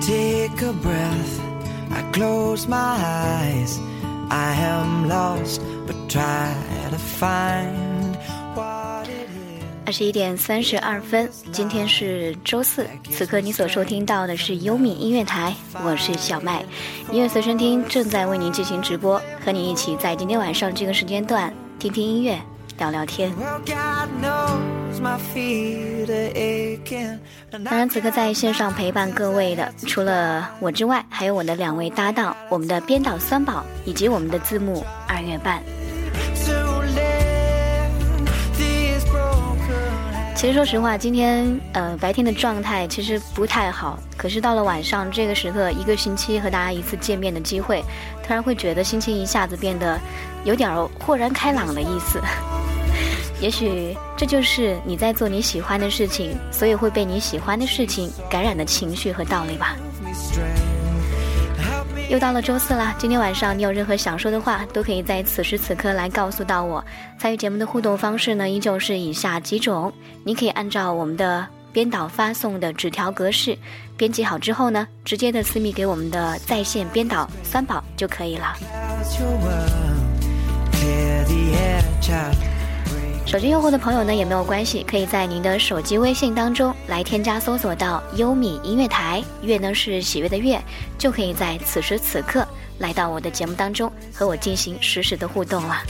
Take a breath, I close my eyes. I am lost, but try to find what it is. 二十一点三十二分，今天是周四，此刻你所收听到的是优米音乐台，我是小麦，音乐随身听正在为您进行直播，和你一起在今天晚上这个时间段听听音乐，聊聊天。当然，此刻在线上陪伴各位的，除了我之外，还有我的两位搭档，我们的编导三宝，以及我们的字幕二月半。其实说实话，今天呃白天的状态其实不太好，可是到了晚上这个时刻，一个星期和大家一次见面的机会，突然会觉得心情一下子变得有点豁然开朗的意思。也许这就是你在做你喜欢的事情，所以会被你喜欢的事情感染的情绪和道理吧。又到了周四啦，今天晚上你有任何想说的话，都可以在此时此刻来告诉到我。参与节目的互动方式呢，依旧是以下几种，你可以按照我们的编导发送的纸条格式编辑好之后呢，直接的私密给我们的在线编导三宝就可以了。手机用户的朋友呢也没有关系，可以在您的手机微信当中来添加搜索到优米音乐台，月呢是喜悦的悦，就可以在此时此刻来到我的节目当中和我进行实时的互动了。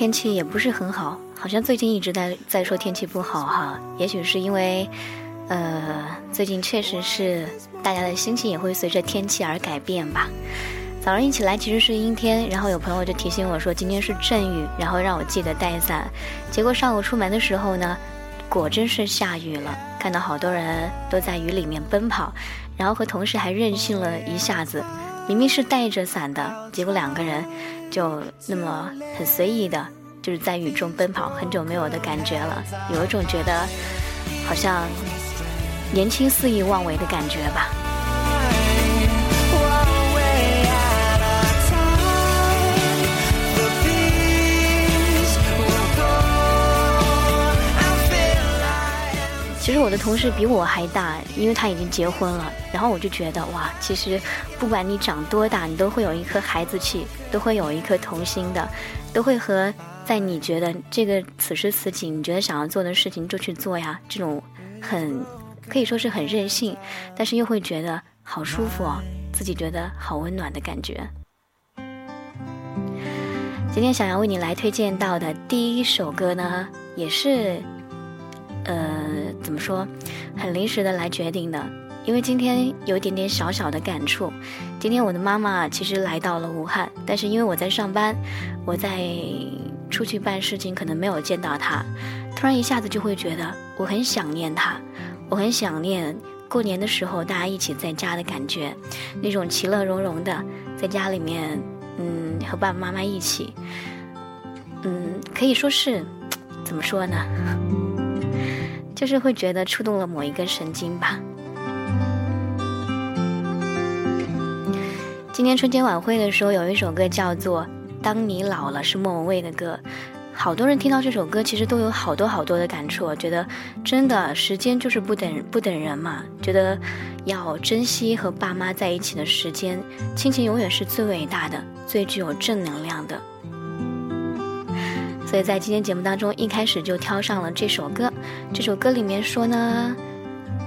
天气也不是很好，好像最近一直在在说天气不好哈。也许是因为，呃，最近确实是大家的心情也会随着天气而改变吧。早上一起来其实是阴天，然后有朋友就提醒我说今天是阵雨，然后让我记得带伞。结果上午出门的时候呢，果真是下雨了，看到好多人都在雨里面奔跑，然后和同事还任性了一下子，明明是带着伞的，结果两个人就那么很随意的，就是在雨中奔跑，很久没有的感觉了，有一种觉得好像年轻肆意妄为的感觉吧。其实我的同事比我还大，因为他已经结婚了。然后我就觉得哇，其实不管你长多大，你都会有一颗孩子气，都会有一颗童心的，都会和在你觉得这个此时此景，你觉得想要做的事情就去做呀，这种很可以说是很任性，但是又会觉得好舒服哦，自己觉得好温暖的感觉。今天想要为你来推荐到的第一首歌呢，也是呃，怎么说，很临时的来决定的，因为今天有一点点小小的感触。今天我的妈妈其实来到了武汉，但是因为我在上班，我在出去办事情，可能没有见到她。突然一下子就会觉得我很想念她，我很想念过年的时候大家一起在家的感觉，那种其乐融融的，在家里面，嗯，和爸爸妈妈一起，嗯，可以说是，怎么说呢？就是会觉得触动了某一根神经吧。今年春节晚会的时候，有一首歌叫做《当你老了》，是莫文蔚的歌。好多人听到这首歌，其实都有好多好多的感触。我觉得，真的时间就是不等不等人嘛。觉得要珍惜和爸妈在一起的时间，亲情永远是最伟大的、最具有正能量的。所以在今天节目当中，一开始就挑上了这首歌。这首歌里面说呢，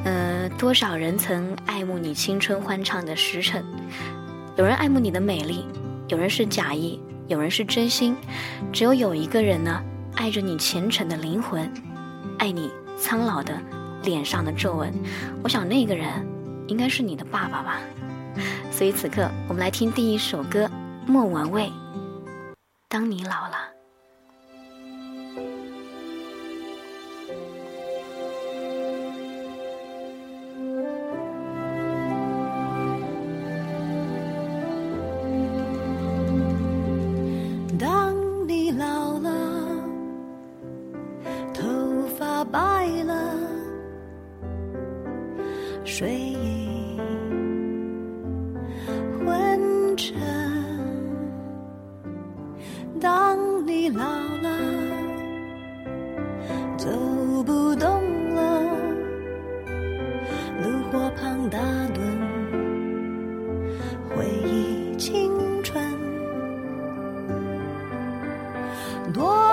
呃，多少人曾爱慕你青春欢畅的时辰，有人爱慕你的美丽，有人是假意，有人是真心，只有有一个人呢，爱着你虔诚的灵魂，爱你苍老的脸上的皱纹。我想那个人应该是你的爸爸吧。所以此刻，我们来听第一首歌，莫文蔚。当你老了。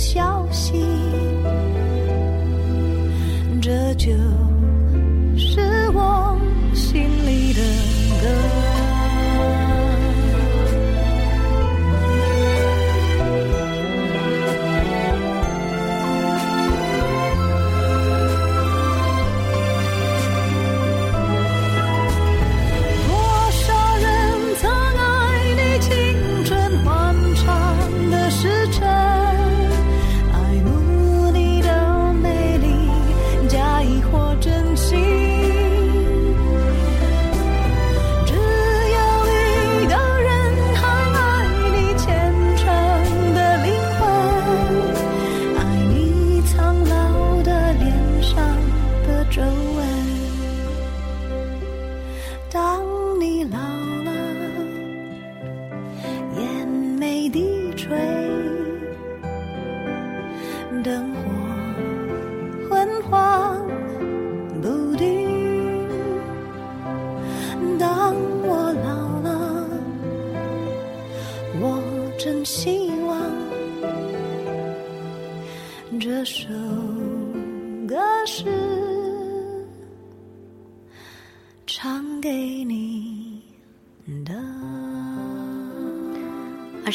消息这就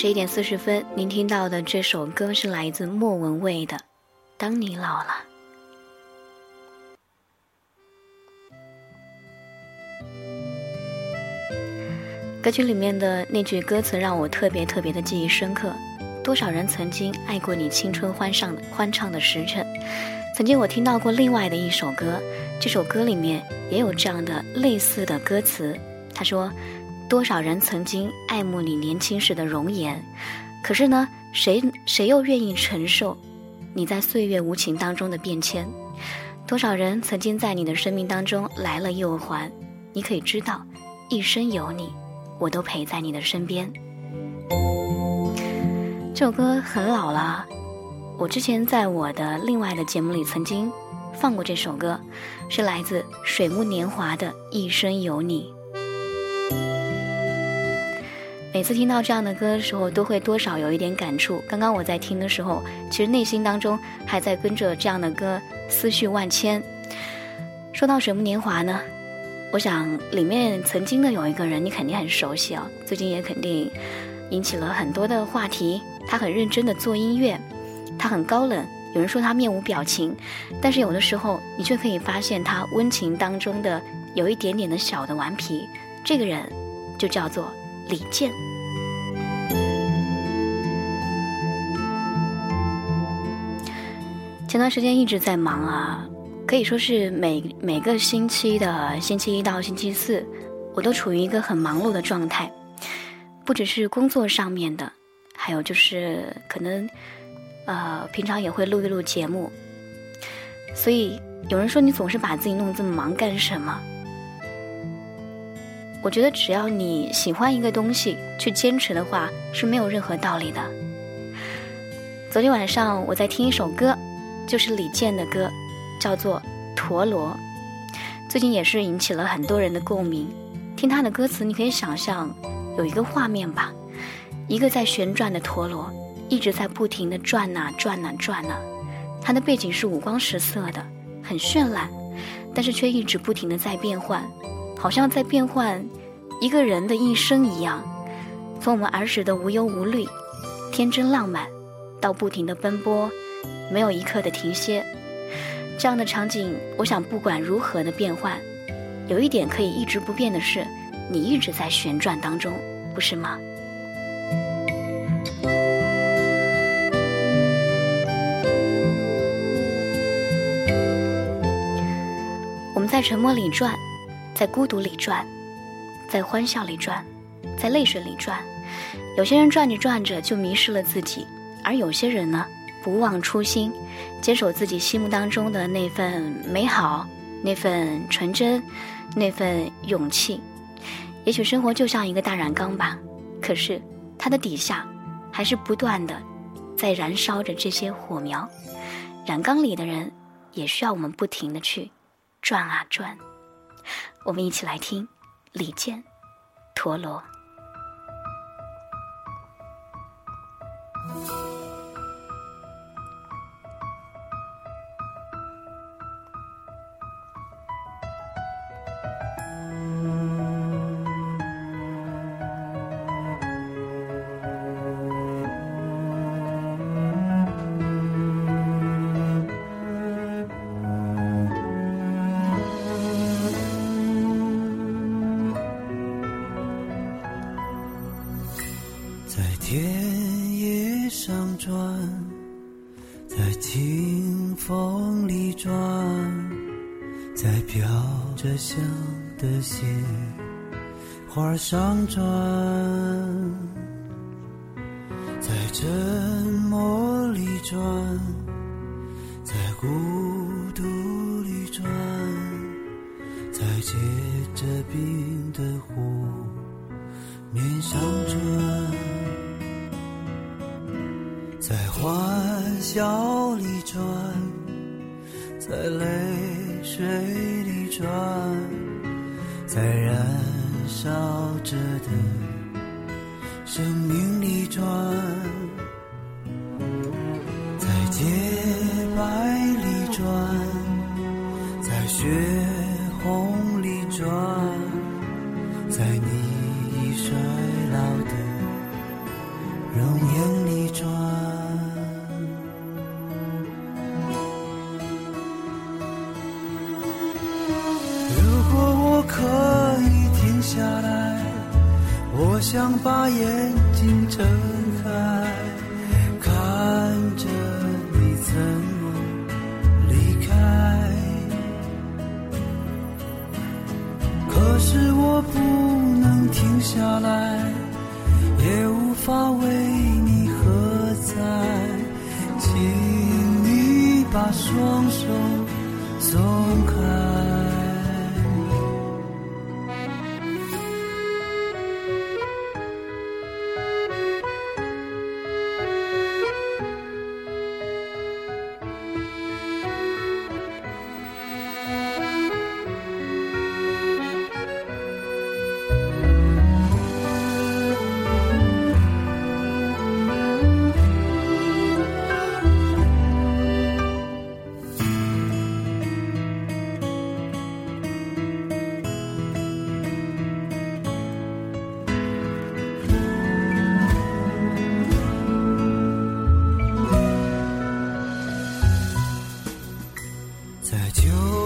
十一点四十分，您听到的这首歌是来自莫文蔚的《当你老了》。歌曲里面的那句歌词让我特别特别的记忆深刻。多少人曾经爱过你青春欢上欢唱的时辰？曾经我听到过另外的一首歌，这首歌里面也有这样的类似的歌词。他说。多少人曾经爱慕你年轻时的容颜，可是呢，谁谁又愿意承受你在岁月无情当中的变迁？多少人曾经在你的生命当中来了又还？你可以知道，一生有你，我都陪在你的身边。这首歌很老了，我之前在我的另外的节目里曾经放过这首歌，是来自水木年华的《一生有你》。每次听到这样的歌的时候，都会多少有一点感触。刚刚我在听的时候，其实内心当中还在跟着这样的歌思绪万千。说到《水木年华》呢，我想里面曾经的有一个人，你肯定很熟悉啊，最近也肯定引起了很多的话题。他很认真的做音乐，他很高冷，有人说他面无表情，但是有的时候你却可以发现他温情当中的有一点点的小的顽皮。这个人就叫做。李健，前段时间一直在忙啊，可以说是每每个星期的星期一到星期四，我都处于一个很忙碌的状态，不只是工作上面的，还有就是可能，呃，平常也会录一录节目。所以有人说你总是把自己弄这么忙干什么？我觉得只要你喜欢一个东西，去坚持的话是没有任何道理的。昨天晚上我在听一首歌，就是李健的歌，叫做《陀螺》，最近也是引起了很多人的共鸣。听他的歌词，你可以想象有一个画面吧，一个在旋转的陀螺，一直在不停的转呐转呐转呐，它的背景是五光十色的，很绚烂，但是却一直不停的在变换。好像在变换一个人的一生一样，从我们儿时的无忧无虑、天真浪漫，到不停的奔波，没有一刻的停歇，这样的场景，我想不管如何的变换，有一点可以一直不变的是，你一直在旋转当中，不是吗？我们在沉默里转。在孤独里转，在欢笑里转，在泪水里转。有些人转着转着就迷失了自己，而有些人呢，不忘初心，坚守自己心目当中的那份美好，那份纯真，那份勇气。也许生活就像一个大染缸吧，可是它的底下还是不断的在燃烧着这些火苗。染缸里的人也需要我们不停的去转啊转。我们一起来听李健《陀螺》。花上转，在沉默里转，在孤独里转，在结着冰的湖面上转，在欢笑里转，在泪水里。转，在燃烧着的生命里转，下来，也无法为你喝彩。请你把双手松开。就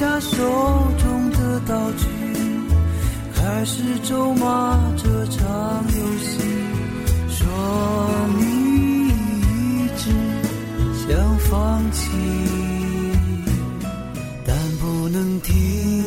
下手中的道具，开始咒骂这场游戏，说你一直想放弃。但不能停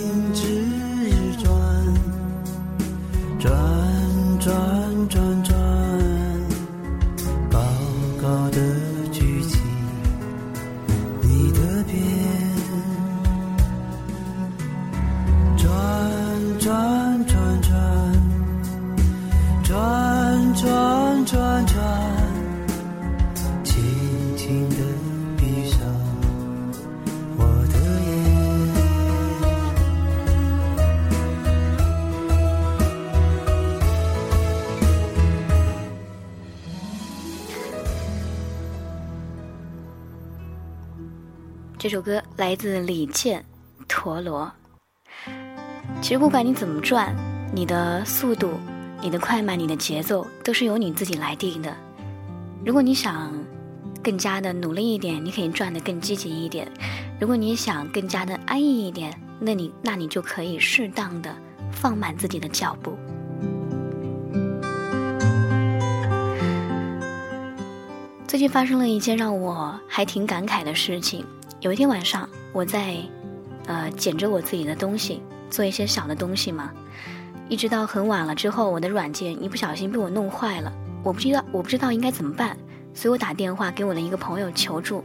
这首歌来自李健，《陀螺》。其实不管你怎么转，你的速度、你的快慢、你的节奏，都是由你自己来定的。如果你想更加的努力一点，你可以转得更积极一点；如果你想更加的安逸一点，那你那你就可以适当的放慢自己的脚步。最近发生了一件让我还挺感慨的事情。有一天晚上，我在呃捡着我自己的东西，做一些小的东西嘛，一直到很晚了之后，我的软件一不小心被我弄坏了，我不知道我不知道应该怎么办，所以我打电话给我的一个朋友求助。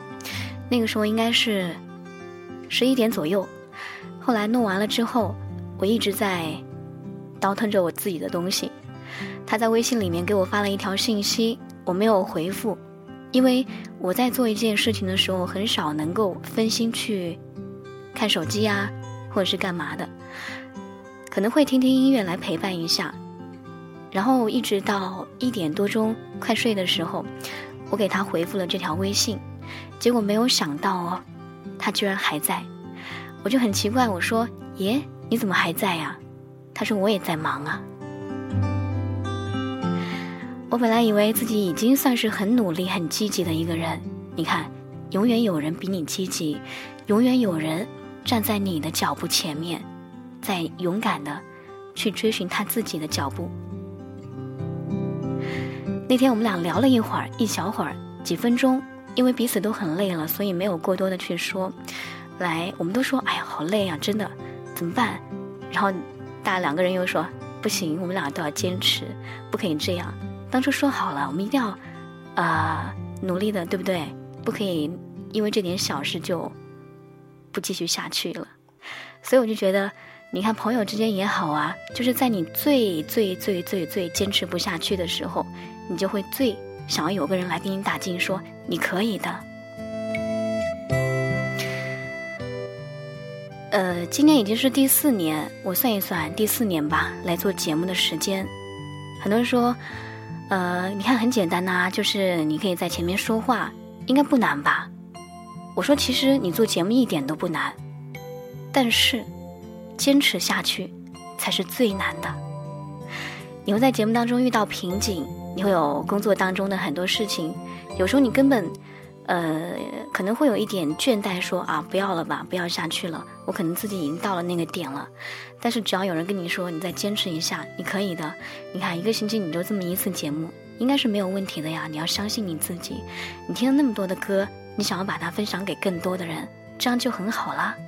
那个时候应该是十一点左右，后来弄完了之后，我一直在倒腾着我自己的东西。他在微信里面给我发了一条信息，我没有回复。因为我在做一件事情的时候，很少能够分心去看手机呀，或者是干嘛的，可能会听听音乐来陪伴一下。然后一直到一点多钟快睡的时候，我给他回复了这条微信，结果没有想到哦，他居然还在。我就很奇怪，我说：“耶，你怎么还在呀？”他说：“我也在忙啊。”我本来以为自己已经算是很努力、很积极的一个人，你看，永远有人比你积极，永远有人站在你的脚步前面，在勇敢的去追寻他自己的脚步。那天我们俩聊了一会儿，一小会儿，几分钟，因为彼此都很累了，所以没有过多的去说。来，我们都说，哎呀，好累啊，真的，怎么办？然后大家两个人又说，不行，我们俩都要坚持，不可以这样。当初说好了，我们一定要，啊、努力的，对不对？不可以因为这点小事就不继续下去了。所以我就觉得，你看朋友之间也好啊，就是在你最最最最最坚持不下去的时候，你就会最想要有个人来给你打劲，说你可以的。呃，今年已经是第四年，我算一算，第四年吧，来做节目的时间。很多人说，呃，你看很简单呐、就是你可以在前面说话，应该不难吧？我说，其实你做节目一点都不难，但是坚持下去才是最难的。你会在节目当中遇到瓶颈，你会有工作当中的很多事情，有时候你根本，呃，可能会有一点倦怠说，啊，不要了吧，不要下去了，我可能自己已经到了那个点了。但是只要有人跟你说，你再坚持一下，你可以的。你看一个星期你就这么一次节目，应该是没有问题的呀。你要相信你自己。你听了那么多的歌，你想要把它分享给更多的人，这样就很好啦。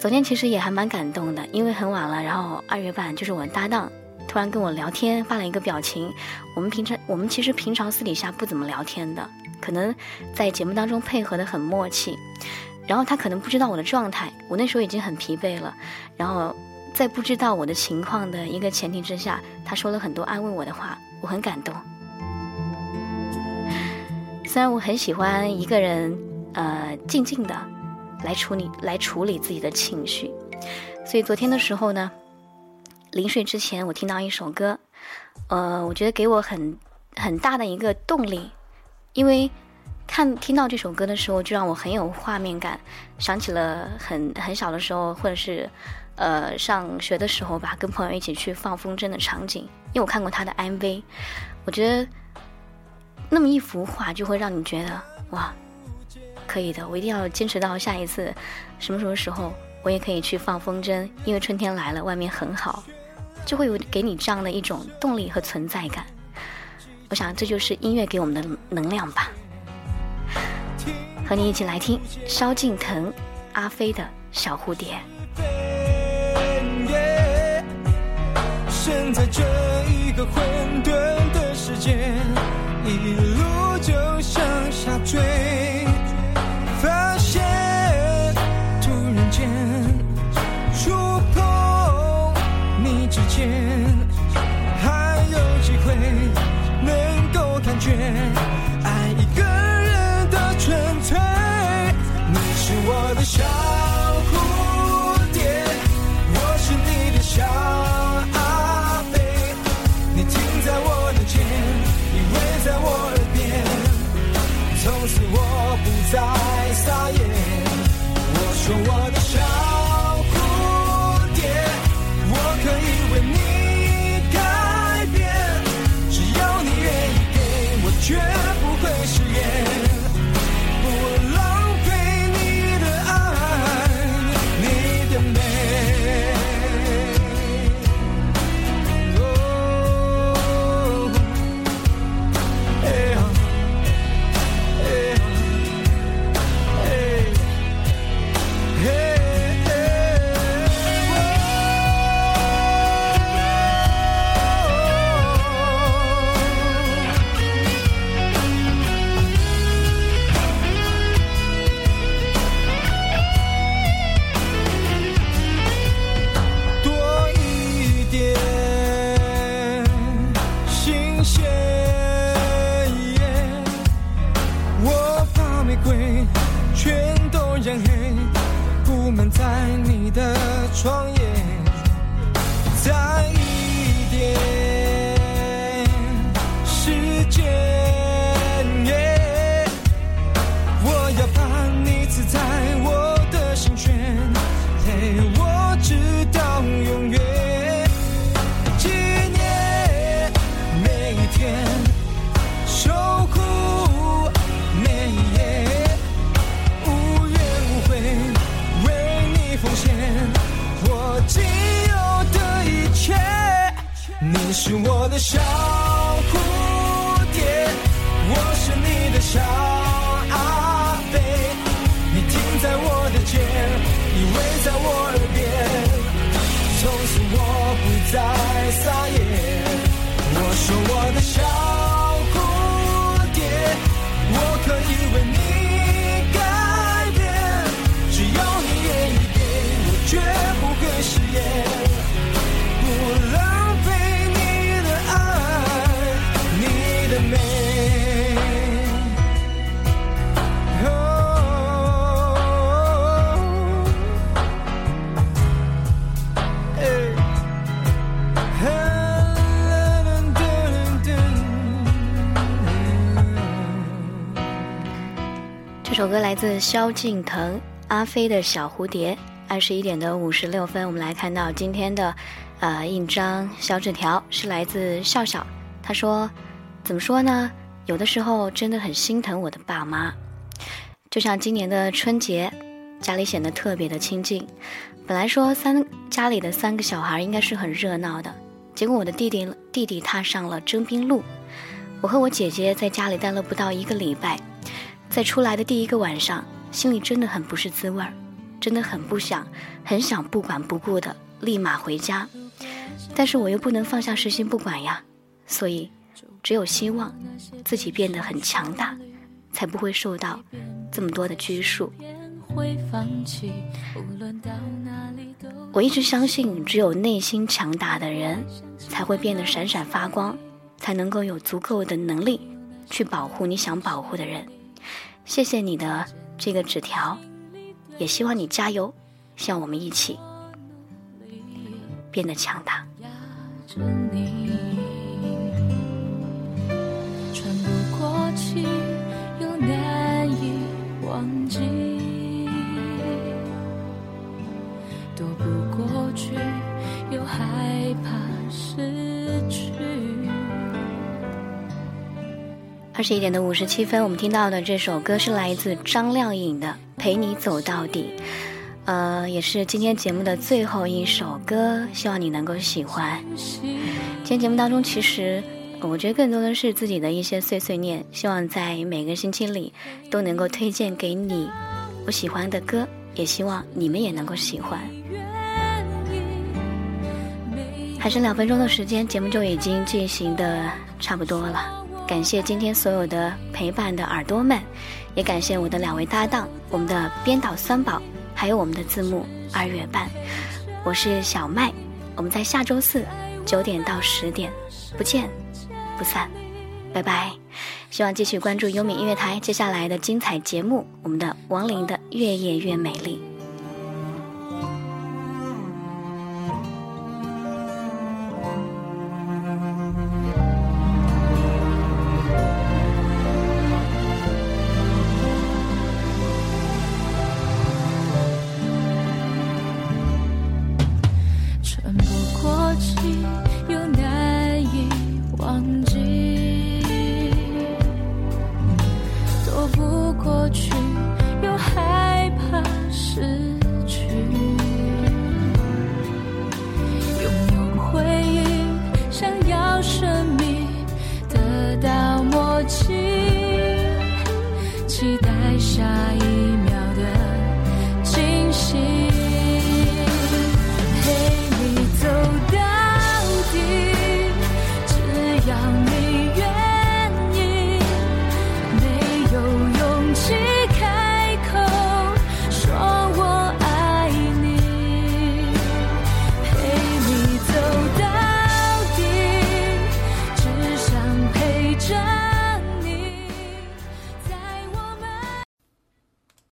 昨天其实也还蛮感动的，因为很晚了，然后二月半就是我搭档突然跟我聊天，发了一个表情。我们平常我们其实平常私底下不怎么聊天的，可能在节目当中配合的很默契。然后他可能不知道我的状态，我那时候已经很疲惫了。然后在不知道我的情况的一个前提之下，他说了很多安慰我的话，我很感动。虽然我很喜欢一个人，呃，静静的来处理来处理自己的情绪，所以昨天的时候呢，临睡之前我听到一首歌，呃，我觉得给我很很大的一个动力，因为看听到这首歌的时候，就让我很有画面感，想起了很很小的时候，或者是，呃，上学的时候吧，跟朋友一起去放风筝的场景。因为我看过他的 MV，我觉得那么一幅画就会让你觉得哇，可以的，我一定要坚持到下一次什么什么时候，我也可以去放风筝，因为春天来了，外面很好，就会有给你这样的一种动力和存在感。我想这就是音乐给我们的能量吧。和你一起来听萧敬腾、阿飞的小蝴蝶。身在这一个混沌的世界，一路就向下坠，从此我不再撒野。我说我的小蝴蝶，我可以为你改变，只要你愿意给我，绝萧敬腾、阿飞的《小蝴蝶》。二十一点的五十六分，我们来看到今天的，呃，一张小纸条，是来自笑笑。他说：“怎么说呢？有的时候真的很心疼我的爸妈。就像今年的春节，家里显得特别的清静。本来说三家里的三个小孩应该是很热闹的，结果我的弟弟弟弟踏上了征兵路，我和我姐姐在家里待了不到一个礼拜。”在出来的第一个晚上，心里真的很不是滋味儿，真的很不想，很想不管不顾的立马回家，但是我又不能放下实心不管呀，所以只有希望自己变得很强大，才不会受到这么多的拘束。我一直相信，只有内心强大的人，才会变得闪闪发光，才能够有足够的能力去保护你想保护的人。谢谢你的这个纸条，也希望你加油，像我们一起。变得强大。压着你。穿不过去，又难以忘记。躲不过去，又害怕失去。二十一点的五十七分，我们听到的这首歌是来自张靓颖的《陪你走到底》，呃，也是今天节目的最后一首歌，希望你能够喜欢。今天节目当中，其实我觉得更多的是自己的一些碎碎念，希望在每个星期里都能够推荐给你我喜欢的歌，也希望你们也能够喜欢。还剩两分钟的时间，节目就已经进行的差不多了。感谢今天所有的陪伴的耳朵们，也感谢我的两位搭档，我们的编导三宝，还有我们的字幕二月半。我是小麦，我们在下周四九点到十点不见不散，拜拜。希望继续关注优米音乐台接下来的精彩节目，我们的王琳的《越夜越美丽》。